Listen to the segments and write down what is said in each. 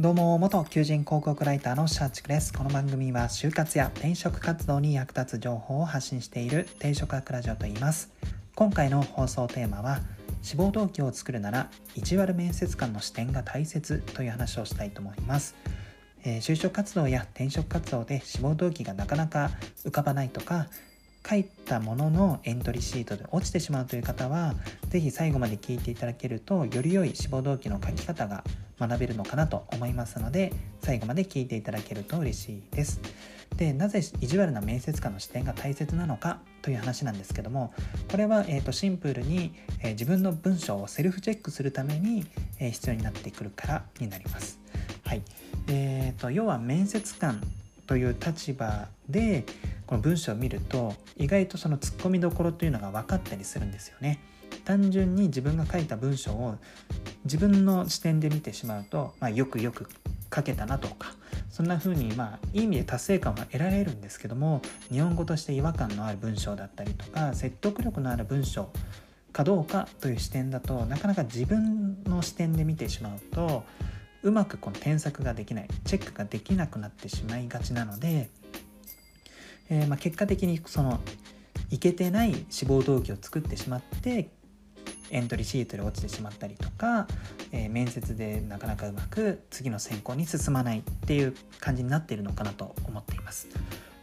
どうも元求人広告ライターのシャーチクです。この番組は就活や転職活動に役立つ情報を発信している転職学ラジオと言います。今回の放送テーマは志望動機を作るなら意地悪面接官の視点が大切という話をしたいと思います。えー、就職活動や転職活動で志望動機がなかなか浮かばないとか書いたもののエントリーシートで落ちてしまうという方は是非最後まで聞いていただけるとより良い志望動機の書き方が学べるのかなと思いますので最後まで聞いていただけると嬉しいです。でなぜ意地悪な面接官の視点が大切なのかという話なんですけどもこれは、えーと、シンプルに、えー、自分の文章をセルフチェックするために、えー、必要になってくるからになります。はいえーと要は面接官という立場でこの文章を見ると意外とそのツッコミどころというのが分かったりするんですよね。単純に自分が書いた文章を自分の視点で見てしまうと、まあ、よくよく書けたなとかそんな風にまあいい意味で達成感は得られるんですけども日本語として違和感のある文章だったりとか説得力のある文章かどうかという視点だとなかなか自分の視点で見てしまうとうまくこの添削ができないチェックができなくなってしまいがちなのでえー、まあ、結果的にそのいけてない志望動機を作ってしまってエントリーシートで落ちてしまったりとか、えー、面接でなかなかうまく次の選考に進まないっていう感じになっているのかなと思っています。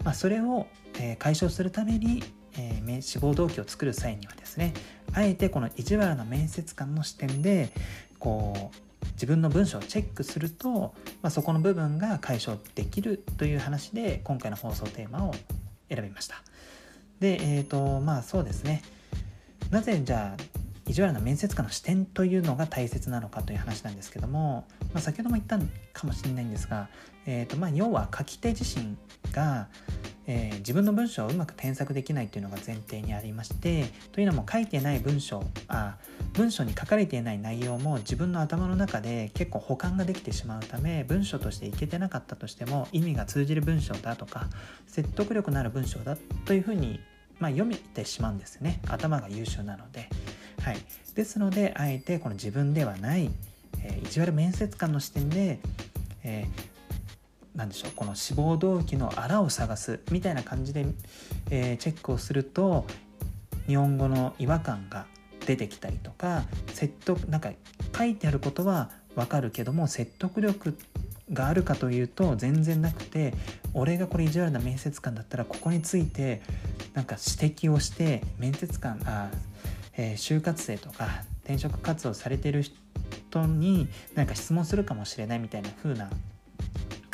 まあ、それを、えー、解消するために、えー、志望動機を作る際にはですねあえてこの意地悪な面接官の視点でこう自分の文章をチェックすると、まあ、そこの部分が解消できるという話で今回の放送テーマを選びました。で、えっ、ー、と、まあそうですね。なぜじゃあ、意地悪な面接官の視点というのが大切なのかという話なんですけども、まあ、先ほども言ったかもしれないんですが、えーとまあ、要は書き手自身が、えー、自分の文章をうまく添削できないというのが前提にありましてというのも書いてない文章あ文章に書かれていない内容も自分の頭の中で結構保管ができてしまうため文章としていけてなかったとしても意味が通じる文章だとか説得力のある文章だというふうに、まあ、読めてしまうんですね頭が優秀なので。はい、ですのであえてこの自分ではない、えー、意地悪面接官の視点で、えー何でしょうこの志望動機のあらを探すみたいな感じで、えー、チェックをすると日本語の違和感が出てきたりとか説得なんか書いてあることはわかるけども説得力があるかというと全然なくて俺がこれ意地悪な面接官だったらここについてなんか指摘をして面接官あ、え、就活生とか転職活動されてる人になんか質問するかもしれないみたいな風な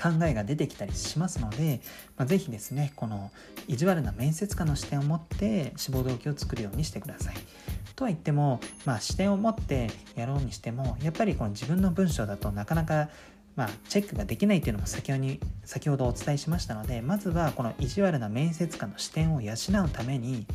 考えが出てきたりしますので、まあ、是非ですねこの意地悪な面接官の視点を持って志望動機を作るようにしてください。とは言っても、まあ、視点を持ってやろうにしてもやっぱりこの自分の文章だとなかなかまあ、チェックができないっていうのも先ほど先ほどお伝えしましたのでまずはこの意地悪な面接官の視点を養うために、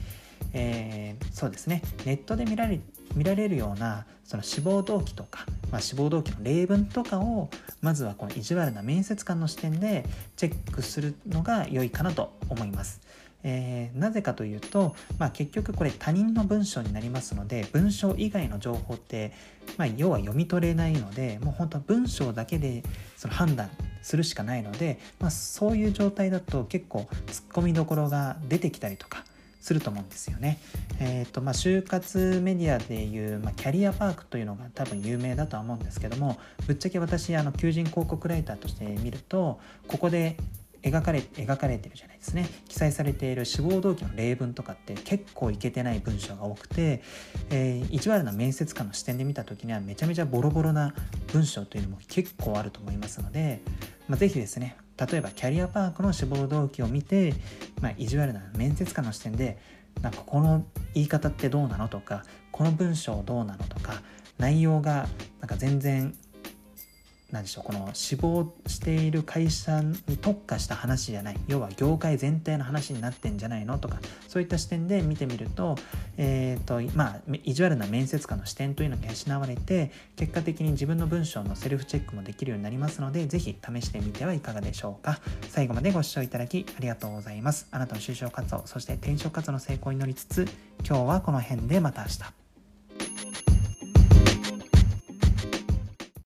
えー、そうですねネットで見られ見られるようなその志望動機とかまあ、志望動機の例文とかをまずはこの意地悪な面接官の視点でチェックするのが良いかなと思います。えー、なぜかというと、まあ、結局これ他人の文章になりますので文章以外の情報って、まあ、要は読み取れないのでもう本当は文章だけでその判断するしかないので、まあ、そういう状態だと結構ツッコミどころが出てきたりとかすると思うんですよね。えーとまあ、就活メディアでいう、まあ、キャリアパークというのが多分有名だとは思うんですけどもぶっちゃけ私あの求人広告ライターとして見るとここで描かれ描かれてるじゃないですね記載されている志望動機の例文とかって結構いけてない文章が多くて、えー、意地悪な面接官の視点で見た時にはめちゃめちゃボロボロな文章というのも結構あると思いますので、まあ、是非ですね例えばキャリアパークの志望動機を見て、まあ、意地悪な面接官の視点でなんかこの言い方ってどうなのとかこの文章どうなのとか内容がなんか全然何でしょうこの志望している会社に特化した話じゃない。要は業界全体の話になってんじゃないのとかそういった視点で見てみると,、えーとまあ、意地悪な面接官の視点というのが養われて結果的に自分の文章のセルフチェックもできるようになりますので是非試してみてはいかがでしょうか。最後までご視聴いただきありがとうございます。あなたの就職活動そして転職活動の成功に乗りつつ今日はこの辺でまた明日。